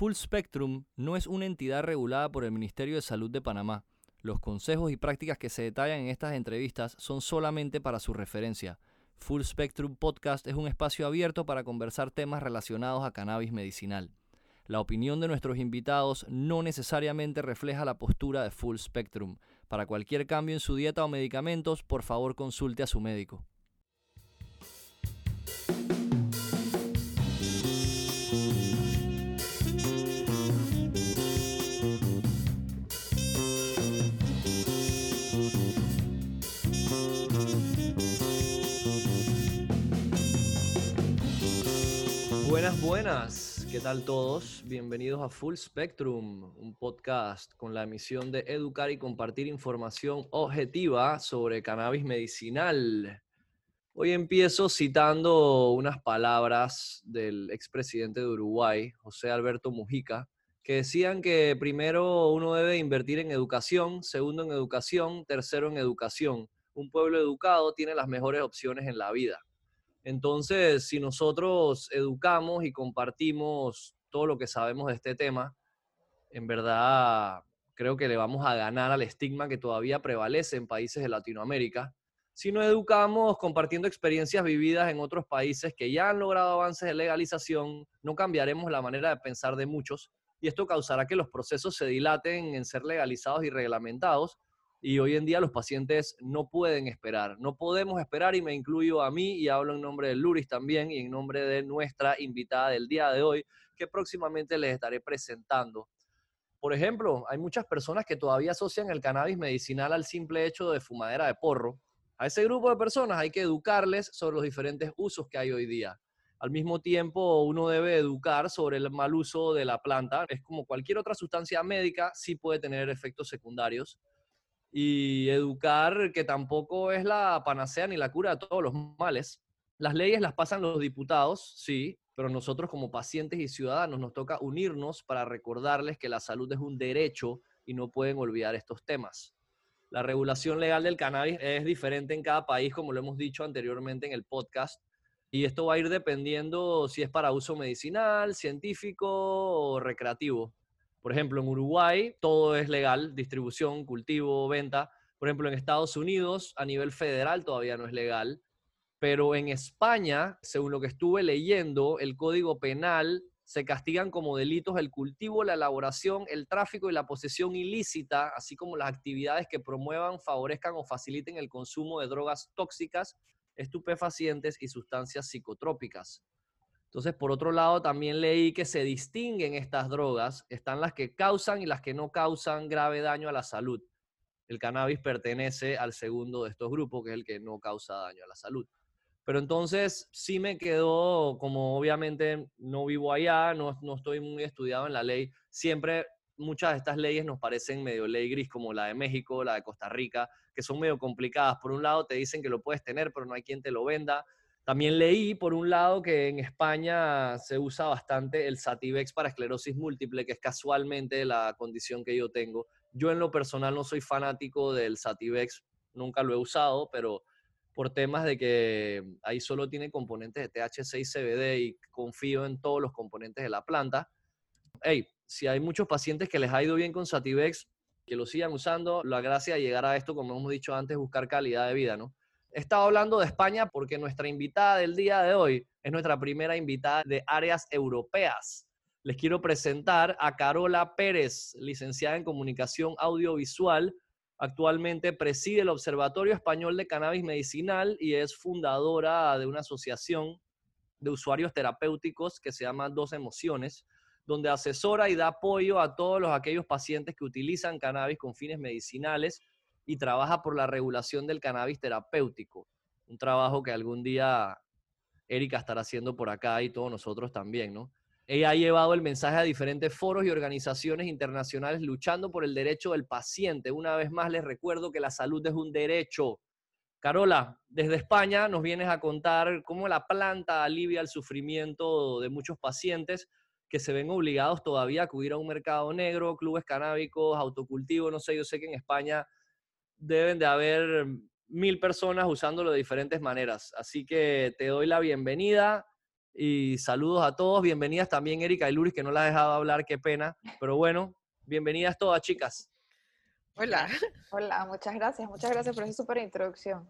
Full Spectrum no es una entidad regulada por el Ministerio de Salud de Panamá. Los consejos y prácticas que se detallan en estas entrevistas son solamente para su referencia. Full Spectrum Podcast es un espacio abierto para conversar temas relacionados a cannabis medicinal. La opinión de nuestros invitados no necesariamente refleja la postura de Full Spectrum. Para cualquier cambio en su dieta o medicamentos, por favor consulte a su médico. Buenas, buenas. ¿Qué tal todos? Bienvenidos a Full Spectrum, un podcast con la misión de educar y compartir información objetiva sobre cannabis medicinal. Hoy empiezo citando unas palabras del expresidente de Uruguay, José Alberto Mujica, que decían que primero uno debe invertir en educación, segundo en educación, tercero en educación. Un pueblo educado tiene las mejores opciones en la vida. Entonces, si nosotros educamos y compartimos todo lo que sabemos de este tema, en verdad creo que le vamos a ganar al estigma que todavía prevalece en países de Latinoamérica. Si no educamos compartiendo experiencias vividas en otros países que ya han logrado avances de legalización, no cambiaremos la manera de pensar de muchos y esto causará que los procesos se dilaten en ser legalizados y reglamentados y hoy en día los pacientes no pueden esperar, no podemos esperar y me incluyo a mí y hablo en nombre de Luris también y en nombre de nuestra invitada del día de hoy que próximamente les estaré presentando. Por ejemplo, hay muchas personas que todavía asocian el cannabis medicinal al simple hecho de fumadera de porro. A ese grupo de personas hay que educarles sobre los diferentes usos que hay hoy día. Al mismo tiempo, uno debe educar sobre el mal uso de la planta. Es como cualquier otra sustancia médica, sí puede tener efectos secundarios y educar que tampoco es la panacea ni la cura de todos los males. Las leyes las pasan los diputados, sí, pero nosotros como pacientes y ciudadanos nos toca unirnos para recordarles que la salud es un derecho y no pueden olvidar estos temas. La regulación legal del cannabis es diferente en cada país, como lo hemos dicho anteriormente en el podcast, y esto va a ir dependiendo si es para uso medicinal, científico o recreativo. Por ejemplo, en Uruguay todo es legal, distribución, cultivo, venta. Por ejemplo, en Estados Unidos a nivel federal todavía no es legal. Pero en España, según lo que estuve leyendo, el Código Penal se castigan como delitos el cultivo, la elaboración, el tráfico y la posesión ilícita, así como las actividades que promuevan, favorezcan o faciliten el consumo de drogas tóxicas, estupefacientes y sustancias psicotrópicas. Entonces, por otro lado, también leí que se distinguen estas drogas. Están las que causan y las que no causan grave daño a la salud. El cannabis pertenece al segundo de estos grupos, que es el que no causa daño a la salud. Pero entonces sí me quedó, como obviamente no vivo allá, no, no estoy muy estudiado en la ley, siempre muchas de estas leyes nos parecen medio ley gris, como la de México, la de Costa Rica, que son medio complicadas. Por un lado te dicen que lo puedes tener, pero no hay quien te lo venda. También leí, por un lado, que en España se usa bastante el Sativex para esclerosis múltiple, que es casualmente la condición que yo tengo. Yo en lo personal no soy fanático del Sativex, nunca lo he usado, pero por temas de que ahí solo tiene componentes de THC y CBD y confío en todos los componentes de la planta. Hey, si hay muchos pacientes que les ha ido bien con Sativex, que lo sigan usando, la gracia de llegar a esto, como hemos dicho antes, buscar calidad de vida, ¿no? He estado hablando de España porque nuestra invitada del día de hoy es nuestra primera invitada de áreas europeas. Les quiero presentar a Carola Pérez, licenciada en Comunicación Audiovisual. Actualmente preside el Observatorio Español de Cannabis Medicinal y es fundadora de una asociación de usuarios terapéuticos que se llama Dos Emociones, donde asesora y da apoyo a todos los, aquellos pacientes que utilizan cannabis con fines medicinales y trabaja por la regulación del cannabis terapéutico. Un trabajo que algún día Erika estará haciendo por acá y todos nosotros también, ¿no? Ella ha llevado el mensaje a diferentes foros y organizaciones internacionales luchando por el derecho del paciente. Una vez más les recuerdo que la salud es un derecho. Carola, desde España nos vienes a contar cómo la planta alivia el sufrimiento de muchos pacientes que se ven obligados todavía a acudir a un mercado negro, clubes canábicos, autocultivo, no sé, yo sé que en España deben de haber mil personas usándolo de diferentes maneras. Así que te doy la bienvenida. Y saludos a todos, bienvenidas también Erika y Luris, que no la ha dejado hablar, qué pena. Pero bueno, bienvenidas todas, chicas. Hola. Hola, muchas gracias, muchas gracias por esa súper introducción.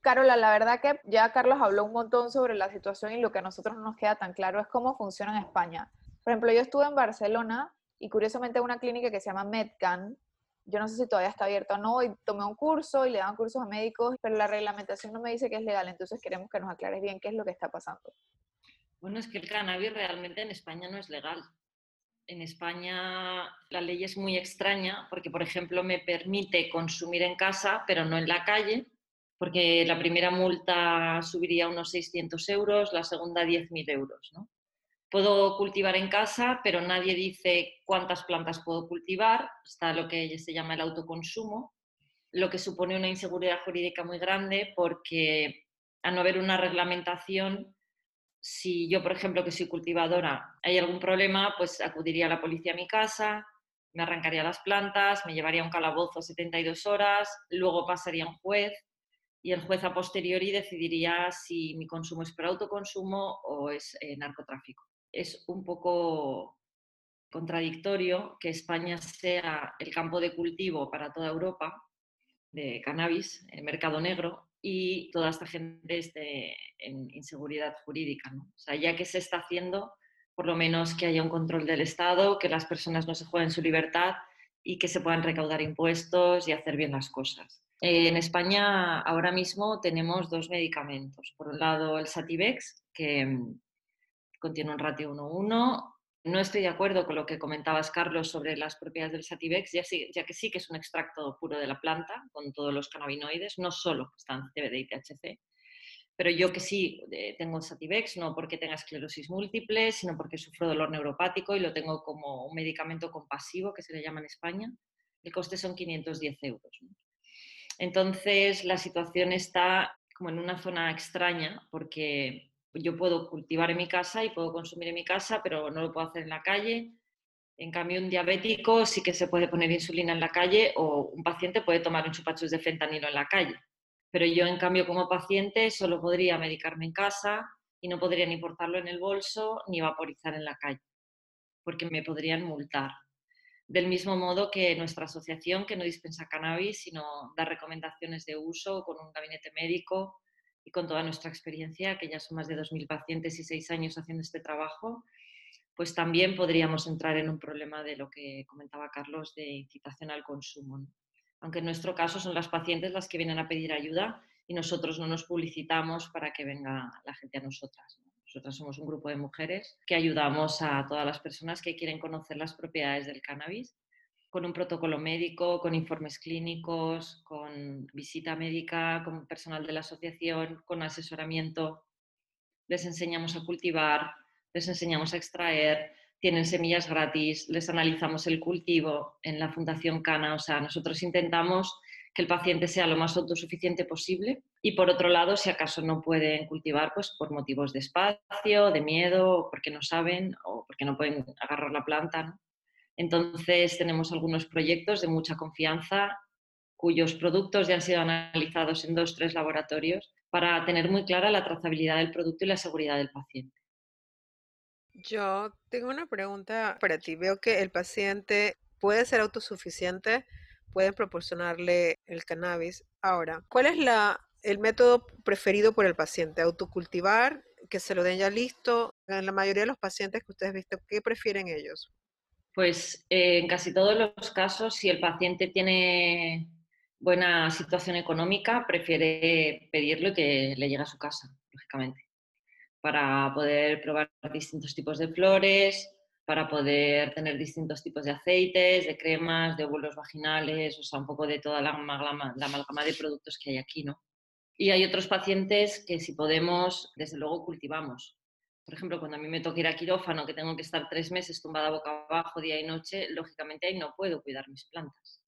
Carola, la verdad que ya Carlos habló un montón sobre la situación y lo que a nosotros no nos queda tan claro es cómo funciona en España. Por ejemplo, yo estuve en Barcelona y curiosamente una clínica que se llama Medcan, yo no sé si todavía está abierto o no, y tomé un curso y le dan cursos a médicos, pero la reglamentación no me dice que es legal, entonces queremos que nos aclares bien qué es lo que está pasando. Bueno, es que el cannabis realmente en España no es legal. En España la ley es muy extraña porque, por ejemplo, me permite consumir en casa, pero no en la calle, porque la primera multa subiría unos 600 euros, la segunda 10.000 euros. ¿no? Puedo cultivar en casa, pero nadie dice cuántas plantas puedo cultivar. Está lo que se llama el autoconsumo, lo que supone una inseguridad jurídica muy grande porque a no haber una reglamentación, si yo, por ejemplo, que soy cultivadora, hay algún problema, pues acudiría a la policía a mi casa, me arrancaría las plantas, me llevaría a un calabozo 72 horas, luego pasaría a un juez y el juez a posteriori decidiría si mi consumo es por autoconsumo o es eh, narcotráfico es un poco contradictorio que España sea el campo de cultivo para toda Europa de cannabis, el mercado negro, y toda esta gente esté en inseguridad jurídica. O sea, ya que se está haciendo, por lo menos que haya un control del Estado, que las personas no se jueguen su libertad y que se puedan recaudar impuestos y hacer bien las cosas. en España ahora mismo tenemos dos medicamentos. Por un lado, el Sativex, que contiene un ratio 1-1. No estoy de acuerdo con lo que comentabas, Carlos, sobre las propiedades del Sativex, ya, ya, que sí que es un extracto puro de la planta, con todos los cannabinoides, no solo están CBD y THC. Pero yo que sí eh, tengo Sativex, no porque tenga esclerosis múltiple, sino porque sufro dolor neuropático y lo tengo como un medicamento compasivo, que se le llama en España. El coste son 510 euros. Entonces, la situación está como en una zona extraña, porque yo puedo cultivar en mi casa y puedo consumir en mi casa, pero no lo puedo hacer en la calle. En cambio, un diabético sí que se puede poner insulina en la calle o un paciente puede tomar un chupachus de fentanilo en la calle. Pero yo, en cambio, como paciente, solo podría medicarme en casa y no podría ni portarlo en el bolso ni vaporizar en la calle, porque me podrían multar. Del mismo modo que nuestra asociación, que no dispensa cannabis, sino da recomendaciones de uso con un gabinete médico y con toda nuestra experiencia, que ya son más de 2.000 pacientes y seis años haciendo este trabajo, pues también podríamos entrar en un problema de lo que comentaba Carlos de incitación al consumo. Aunque en nuestro caso son las pacientes las que vienen a pedir ayuda y nosotros no nos publicitamos para que venga la gente a nosotras. Nosotras somos un grupo de mujeres que ayudamos a todas las personas que quieren conocer las propiedades del cannabis con un protocolo médico, con informes clínicos, con visita médica, con personal de la asociación, con asesoramiento. Les enseñamos a cultivar, les enseñamos a extraer, tienen semillas gratis, les analizamos el cultivo en la Fundación Cana. O sea, nosotros intentamos que el paciente sea lo más autosuficiente posible y por otro lado, si acaso no pueden cultivar, pues por motivos de espacio, de miedo, porque no saben o porque no pueden agarrar la planta, entonces tenemos algunos proyectos de mucha confianza cuyos productos ya han sido analizados en dos, tres laboratorios para tener muy clara la trazabilidad del producto y la seguridad del paciente. Yo tengo una pregunta para ti. Veo que el paciente puede ser autosuficiente, pueden proporcionarle el cannabis. Ahora, ¿cuál es la, el método preferido por el paciente? ¿Autocultivar? ¿Que se lo den ya listo? En la mayoría de los pacientes que ustedes han visto, ¿qué prefieren ellos? Pues eh, en casi todos los casos, si el paciente tiene buena situación económica, prefiere pedirlo y que le llegue a su casa, lógicamente, para poder probar distintos tipos de flores, para poder tener distintos tipos de aceites, de cremas, de óvulos vaginales, o sea, un poco de toda la amalgama, la amalgama de productos que hay aquí, ¿no? Y hay otros pacientes que si podemos, desde luego cultivamos por ejemplo, cuando a mí me toca ir a quirófano, que tengo que estar tres meses tumbada boca abajo día y noche, lógicamente ahí no puedo cuidar mis plantas.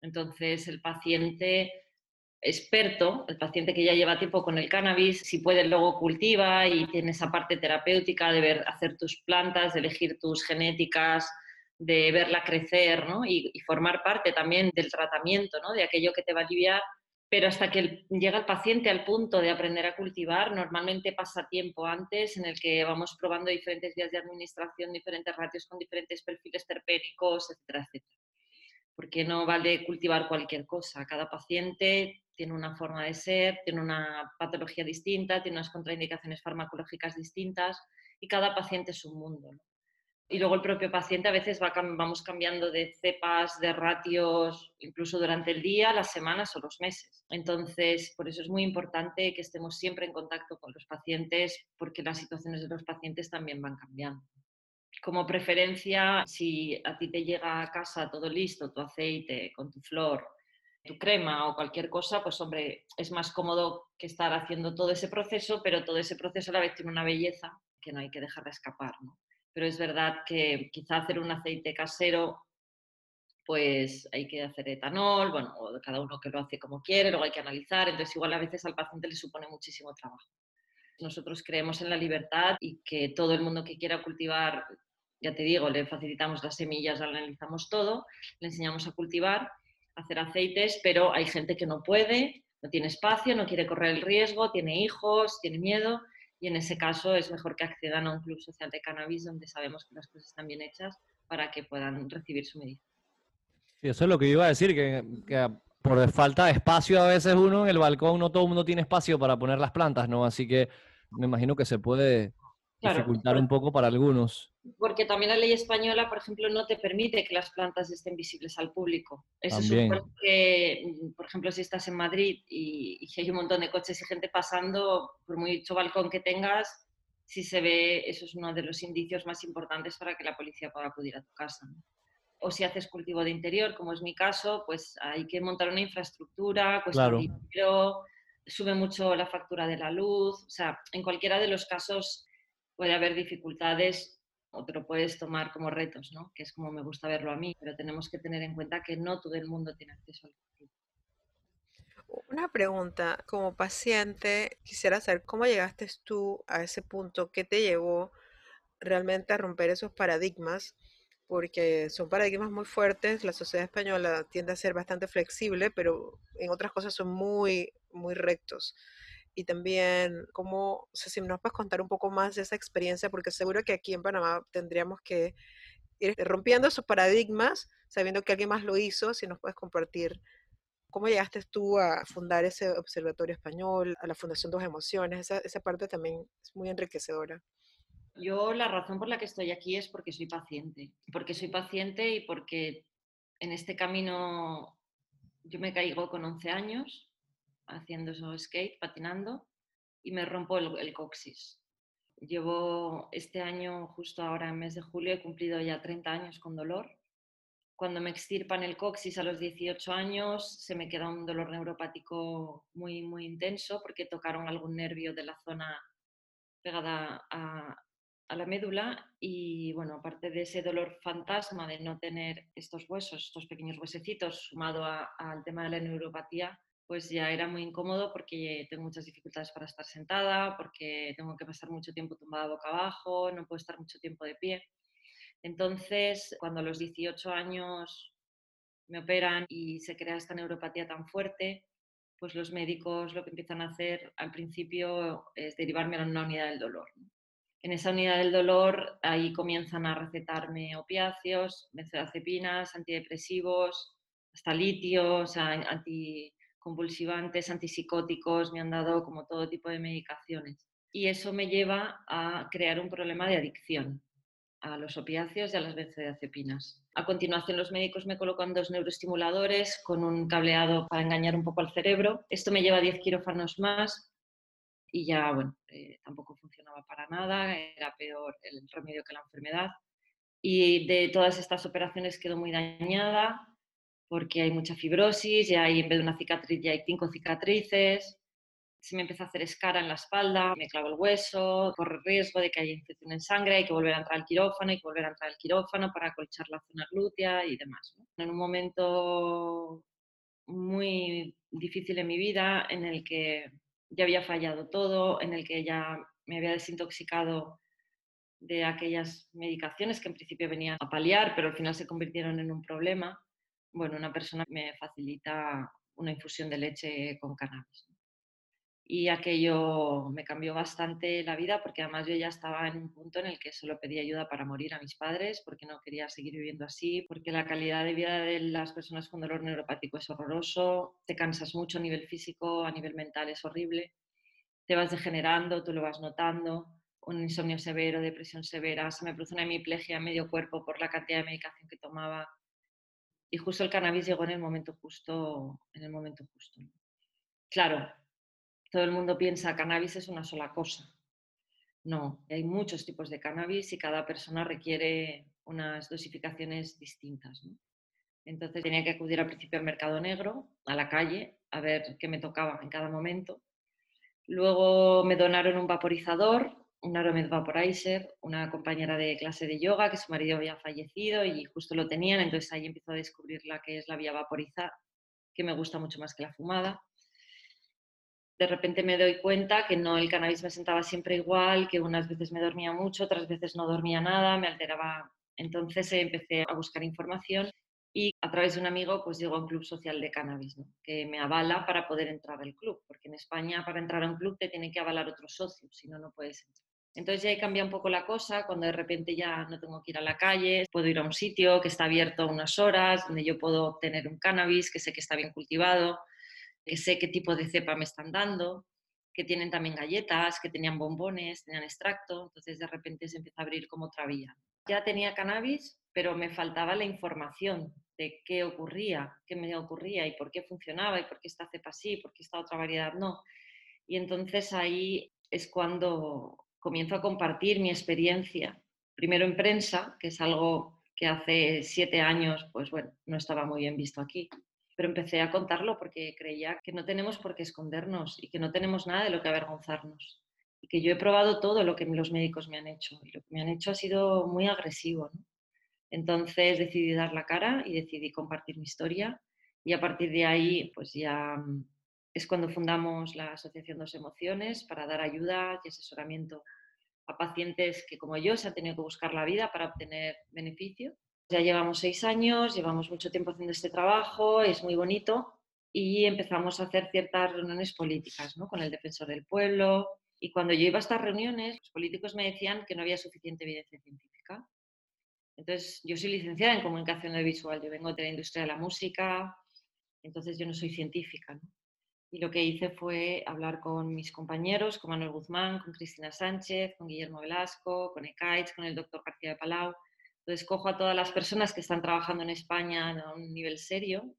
Entonces, el paciente experto, el paciente que ya lleva tiempo con el cannabis, si puede luego cultiva y tiene esa parte terapéutica de ver, hacer tus plantas, de elegir tus genéticas, de verla crecer ¿no? y, y, formar parte también del tratamiento, ¿no? de aquello que te va a aliviar, pero hasta que llega el paciente al punto de aprender a cultivar, normalmente pasa tiempo antes en el que vamos probando diferentes vías de administración, diferentes ratios con diferentes perfiles terpénicos, etcétera, etcétera. Porque no vale cultivar cualquier cosa. Cada paciente tiene una forma de ser, tiene una patología distinta, tiene unas contraindicaciones farmacológicas distintas y cada paciente es un mundo. Y luego el propio paciente a veces va, vamos cambiando de cepas, de ratios, incluso durante el día, las semanas o los meses. Entonces, por eso es muy importante que estemos siempre en contacto con los pacientes, porque las situaciones de los pacientes también van cambiando. Como preferencia, si a ti te llega a casa todo listo, tu aceite con tu flor, tu crema o cualquier cosa, pues hombre, es más cómodo que estar haciendo todo ese proceso, pero todo ese proceso a la vez tiene una belleza que no hay que dejar de escapar. ¿no? Pero es verdad que quizá hacer un aceite casero, pues hay que hacer etanol, bueno, o cada uno que lo hace como quiere, luego hay que analizar, entonces igual a veces al paciente le supone muchísimo trabajo. Nosotros creemos en la libertad y que todo el mundo que quiera cultivar, ya te digo, le facilitamos las semillas, analizamos todo, le enseñamos a cultivar, hacer aceites, pero hay gente que no puede, no tiene espacio, no quiere correr el riesgo, tiene hijos, tiene miedo, y en ese caso es mejor que accedan a un club social de cannabis donde sabemos que las cosas están bien hechas para que puedan recibir su medida. Sí, eso es lo que iba a decir, que, por falta de espacio a veces uno en el balcón no todo el mundo tiene espacio para poner las plantas, ¿no? Así que me imagino que se puede dificultar un poco para algunos. Porque también la ley española, por ejemplo, no te permite que las plantas estén visibles al público. Eso supone que, mm, por ejemplo, si estás en Madrid y, hay un montón de coches y gente pasando, por mucho balcón que tengas, si se ve, eso es uno de los indicios más importantes para que la policía pueda acudir a tu casa. O si haces cultivo de interior, como es mi caso, pues hay que montar una infraestructura, cuesta claro. dinero, sube mucho la factura de la luz. O sea, en cualquiera de los casos puede haber dificultades o te lo puedes tomar como retos, ¿no? que es como me gusta verlo a mí, pero tenemos que tener en cuenta que no todo el mundo tiene acceso al cultivo. Una pregunta, como paciente, quisiera saber cómo llegaste tú a ese punto, qué te llevó realmente a romper esos paradigmas, porque son paradigmas muy fuertes, la sociedad española tiende a ser bastante flexible, pero en otras cosas son muy, muy rectos y también cómo, si nos puedes contar un poco más de esa experiencia, porque seguro que aquí en Panamá tendríamos que ir rompiendo esos paradigmas, sabiendo que alguien más lo hizo, si nos puedes compartir cómo llegaste tú a fundar ese observatorio español, a la Fundación Dos Emociones, esa, esa parte también es muy enriquecedora. Yo la razón por la que estoy aquí es porque soy paciente, porque soy paciente y porque en este camino yo me caigo con 11 años, haciendo eso skate, patinando, y me rompo el, coxis. Llevo este año, justo ahora en mes de julio, he cumplido ya 30 años con dolor. Cuando me extirpan el coxis a los 18 años, se me queda un dolor neuropático muy, muy intenso porque tocaron algún nervio de la zona pegada a la médula y bueno, aparte de ese dolor fantasma de no tener estos huesos, estos pequeños huesecitos, sumado al tema de la neuropatía, pues ya era muy incómodo porque tengo muchas dificultades para estar sentada, porque tengo que pasar mucho tiempo tumbada boca abajo, no puedo estar mucho tiempo de pie. Entonces, cuando a los 18 años me operan y se crea esta neuropatía tan fuerte, pues los médicos lo que empiezan a hacer al principio es derivarme a una unidad del dolor. En esa unidad del dolor, ahí comienzan a recetarme opiáceos, benzodiazepinas, antidepresivos, hasta litio, anti, convulsivantes, antipsicóticos, me han dado como todo tipo de medicaciones. Y eso me lleva a crear un problema de adicción a los opiáceos y a las benzodiazepinas. A continuación, los médicos me colocan dos neuroestimuladores con un cableado para engañar un poco al cerebro. Esto me lleva a 10 quirófanos más y ya, bueno, eh, tampoco funcionaba para nada, era peor el remedio que la enfermedad. Y de todas estas operaciones quedó muy dañada, porque hay mucha fibrosis, ya hay, en vez de una cicatriz, ya hay cinco cicatrices, se me empieza a hacer escara en la espalda, me clavo el hueso, corre riesgo de que haya infección en sangre, hay que volver a entrar al quirófano, hay que volver a entrar al quirófano para acolchar la zona glútea y demás. En un momento muy difícil en mi vida, en el que ya había fallado todo, en el que ya me había desintoxicado de aquellas medicaciones que en principio venían a paliar, pero al final se convirtieron en un problema bueno, una persona me facilita una infusión de leche con cannabis. Y aquello me cambió bastante la vida porque además yo ya estaba en un punto en el que solo pedía ayuda para morir a mis padres porque no quería seguir viviendo así, porque la calidad de vida de las personas con dolor neuropático es horroroso, te cansas mucho a nivel físico, a nivel mental es horrible, te vas degenerando, tú lo vas notando, un insomnio severo, depresión severa, se me produce una hemiplegia a medio cuerpo por la cantidad de medicación que tomaba, y justo el cannabis llegó en el momento justo, en el momento justo. Claro, todo el mundo piensa cannabis es una sola cosa. No, hay muchos tipos de cannabis y cada persona requiere unas dosificaciones distintas. Entonces tenía que acudir al principio al mercado negro, a la calle, a ver qué me tocaba en cada momento. Luego me donaron un vaporizador un Aromed Vaporizer, una compañera de clase de yoga que su marido había fallecido y justo lo tenían, entonces ahí empezó a descubrir la que es la vía vaporizar, que me gusta mucho más que la fumada. De repente me doy cuenta que no, el cannabis me sentaba siempre igual, que unas veces me dormía mucho, otras veces no dormía nada, me alteraba. Entonces empecé a buscar información y a través de un amigo pues llego a un club social de cannabis, que me avala para poder entrar al club, porque en España para entrar a un club te tiene que avalar otro socio, si no, no puedes entrar. Entonces ya ahí cambia un poco la cosa, cuando de repente ya no tengo que ir a la calle, puedo ir a un sitio que está abierto unas horas, donde yo puedo obtener un cannabis que sé que está bien cultivado, que sé qué tipo de cepa me están dando, que tienen también galletas, que tenían bombones, tenían extracto, entonces de repente se empieza a abrir como otra vía. Ya tenía cannabis, pero me faltaba la información de qué ocurría, qué me ocurría y por qué funcionaba y por qué esta cepa sí, por qué esta otra variedad no. Y entonces ahí es cuando comienzo a compartir mi experiencia, primero en prensa, que es algo que hace siete años, pues bueno, no estaba muy bien visto aquí. Pero empecé a contarlo porque creía que no tenemos por qué escondernos y que no tenemos nada de lo que avergonzarnos. Y que yo he probado todo lo que los médicos me han hecho y lo que me han hecho ha sido muy agresivo. Entonces decidí dar la cara y decidí compartir mi historia y a partir de ahí pues ya mm, es cuando fundamos la Asociación Dos Emociones para dar ayuda y asesoramiento a pacientes que, como yo, se han tenido que buscar la vida para obtener beneficio. Ya llevamos seis años, llevamos mucho tiempo haciendo este trabajo, es muy bonito y empezamos a hacer ciertas reuniones políticas ¿no? con el defensor del pueblo. Y cuando yo iba a estas reuniones, los políticos me decían que no había suficiente evidencia científica. Entonces, yo soy licenciada en comunicación audiovisual, yo vengo de la industria de la música, entonces yo no soy científica. Y lo que hice fue hablar con mis compañeros, con Manuel Guzmán, con Cristina Sánchez, con Guillermo Velasco, con Ekaitz, con el doctor García de Palau. Entonces cojo a todas las personas que están trabajando en España a un nivel serio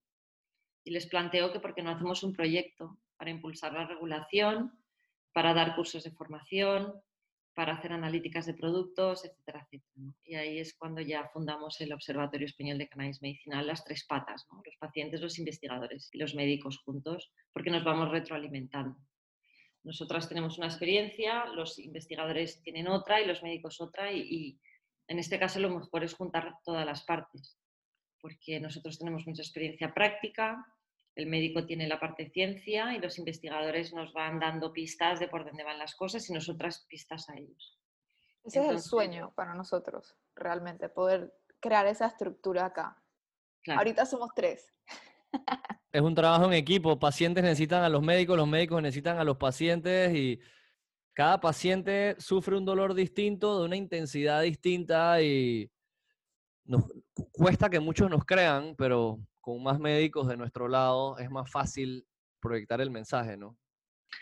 y les planteo que por qué no hacemos un proyecto para impulsar la regulación, para dar cursos de formación, para hacer analíticas de productos, etcétera, etcétera. Y ahí es cuando ya fundamos el Observatorio Español de Cannabis Medicinal, las tres patas, los pacientes, los investigadores y los médicos juntos, porque nos vamos retroalimentando. Nosotras tenemos una experiencia, los investigadores tienen otra y los médicos otra y, y en este caso lo mejor es juntar todas las partes, porque nosotros tenemos mucha experiencia práctica, el médico tiene la parte de ciencia y los investigadores nos van dando pistas de por dónde van las cosas y nosotras pistas a ellos. Ese es el sueño para nosotros, realmente, poder crear esa estructura acá. Ahorita somos tres. Es un trabajo en equipo. Pacientes necesitan a los médicos, los médicos necesitan a los pacientes y cada paciente sufre un dolor distinto, de una intensidad distinta y nos cuesta que muchos nos crean, pero con más médicos de nuestro lado es más fácil proyectar el mensaje, ¿no?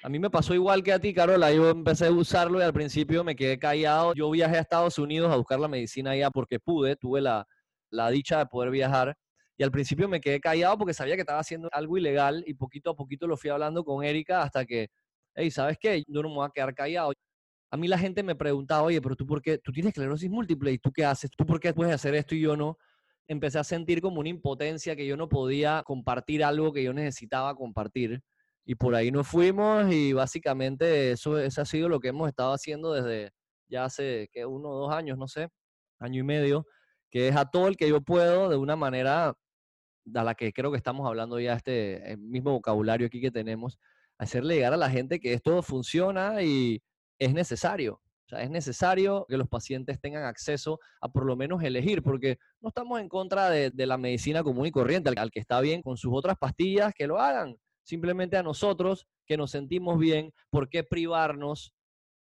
A mí me pasó igual que a ti, Carola. Yo empecé a usarlo y al principio me quedé callado. Yo viajé a Estados Unidos a buscar la medicina allá porque pude, tuve la, la dicha de poder viajar. Y al principio me quedé callado porque sabía que estaba haciendo algo ilegal y poquito a poquito lo fui hablando con Erika hasta que, hey, ¿sabes qué? Yo no me voy a quedar callado. A mí la gente me preguntaba, oye, pero tú por qué, tú tienes esclerosis múltiple y tú qué haces, tú por qué puedes hacer esto y yo no empecé a sentir como una impotencia que yo no podía compartir algo que yo necesitaba compartir. Y por ahí nos fuimos y básicamente eso, eso ha sido lo que hemos estado haciendo desde ya hace que uno o dos años, no sé, año y medio, que es a todo el que yo puedo de una manera a la que creo que estamos hablando ya este mismo vocabulario aquí que tenemos, hacerle llegar a la gente que esto funciona y es necesario. O sea, es necesario que los pacientes tengan acceso a por lo menos elegir, porque no estamos en contra de, la medicina común y corriente. Al, que está bien con sus otras pastillas, que lo hagan. Simplemente a nosotros, que nos sentimos bien, ¿por qué privarnos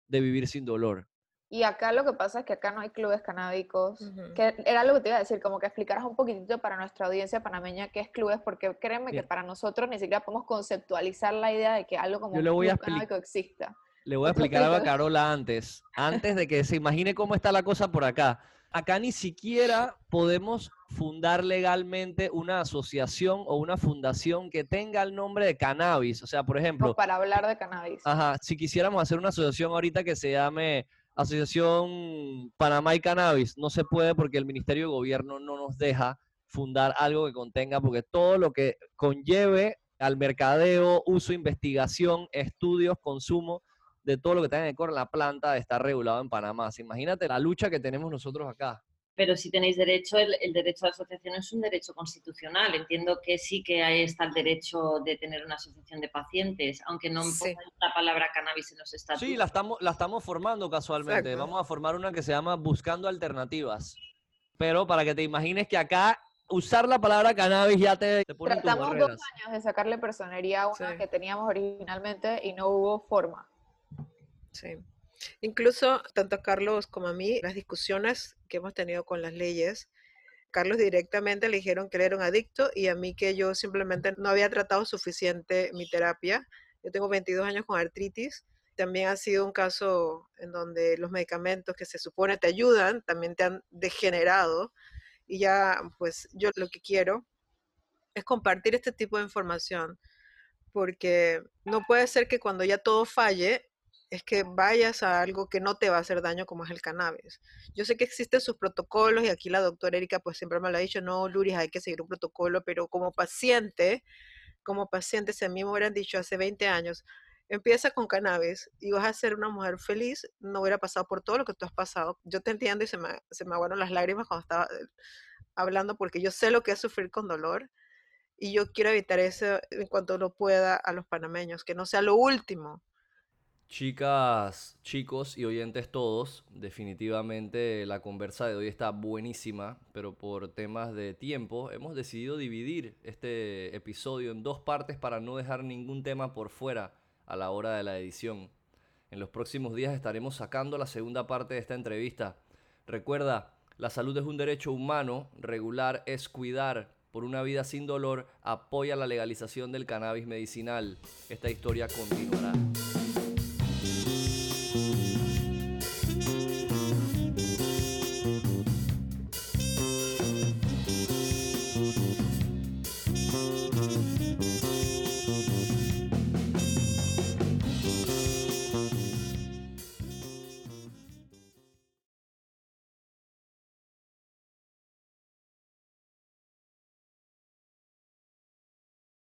de vivir sin dolor? Y acá lo que pasa es que acá no hay clubes canábicos, que era lo que te iba a decir, como que explicaras un poquitito para nuestra audiencia panameña qué es clubes, porque créeme que para nosotros ni siquiera podemos conceptualizar la idea de que algo como un club canábico exista. Le voy a explicar algo a Carola antes, antes de que se imagine cómo está la cosa por acá. Acá ni siquiera podemos fundar legalmente una asociación o una fundación que tenga el nombre de cannabis. O sea, por ejemplo... para hablar de cannabis. Ajá, si quisiéramos hacer una asociación ahorita que se llame Asociación Panamá y Cannabis, no se puede porque el Ministerio de Gobierno no nos deja fundar algo que contenga, porque todo lo que conlleve al mercadeo, uso, investigación, estudios, consumo, de todo lo que tenga que ver la planta está regulado en Panamá. Imagínate la lucha que tenemos nosotros acá. Pero si tenéis derecho, el, derecho a la asociación es un derecho constitucional. Entiendo que sí que ahí está el derecho de tener una asociación de pacientes, aunque no sí. la palabra cannabis en los estados. Sí, la estamos, la estamos formando casualmente. Vamos a formar una que se llama Buscando Alternativas. Pero para que te imagines que acá usar la palabra cannabis ya te, te pone Tratamos dos años de sacarle personería a una que teníamos originalmente y no hubo forma. Sí. Incluso tanto a Carlos como a mí, las discusiones que hemos tenido con las leyes, Carlos directamente le dijeron que él era un adicto y a mí que yo simplemente no había tratado suficiente mi terapia. Yo tengo 22 años con artritis. También ha sido un caso en donde los medicamentos que se supone te ayudan también te han degenerado. Y ya, pues yo lo que quiero es compartir este tipo de información porque no puede ser que cuando ya todo falle es que vayas a algo que no te va a hacer daño como es el cannabis. Yo sé que existen sus protocolos y aquí la doctora Erika pues siempre me lo ha dicho, no, Luris, hay que seguir un protocolo, pero como paciente, como paciente, si a mí me hubieran dicho hace 20 años, empieza con cannabis y vas a ser una mujer feliz, no hubiera pasado por todo lo que tú has pasado. Yo te entiendo y se me, se me aguaron las lágrimas cuando estaba eh, hablando porque yo sé lo que es sufrir con dolor y yo quiero evitar eso en cuanto lo pueda a los panameños, que no sea lo último Chicas, chicos y oyentes todos, definitivamente la conversa de hoy está buenísima, pero por temas de tiempo hemos decidido dividir este episodio en dos partes para no dejar ningún tema por fuera a la hora de la edición. En los próximos días estaremos sacando la segunda parte de esta entrevista. Recuerda, la salud es un derecho humano, regular es cuidar. Por una vida sin dolor, apoya la legalización del cannabis medicinal. Esta historia continuará.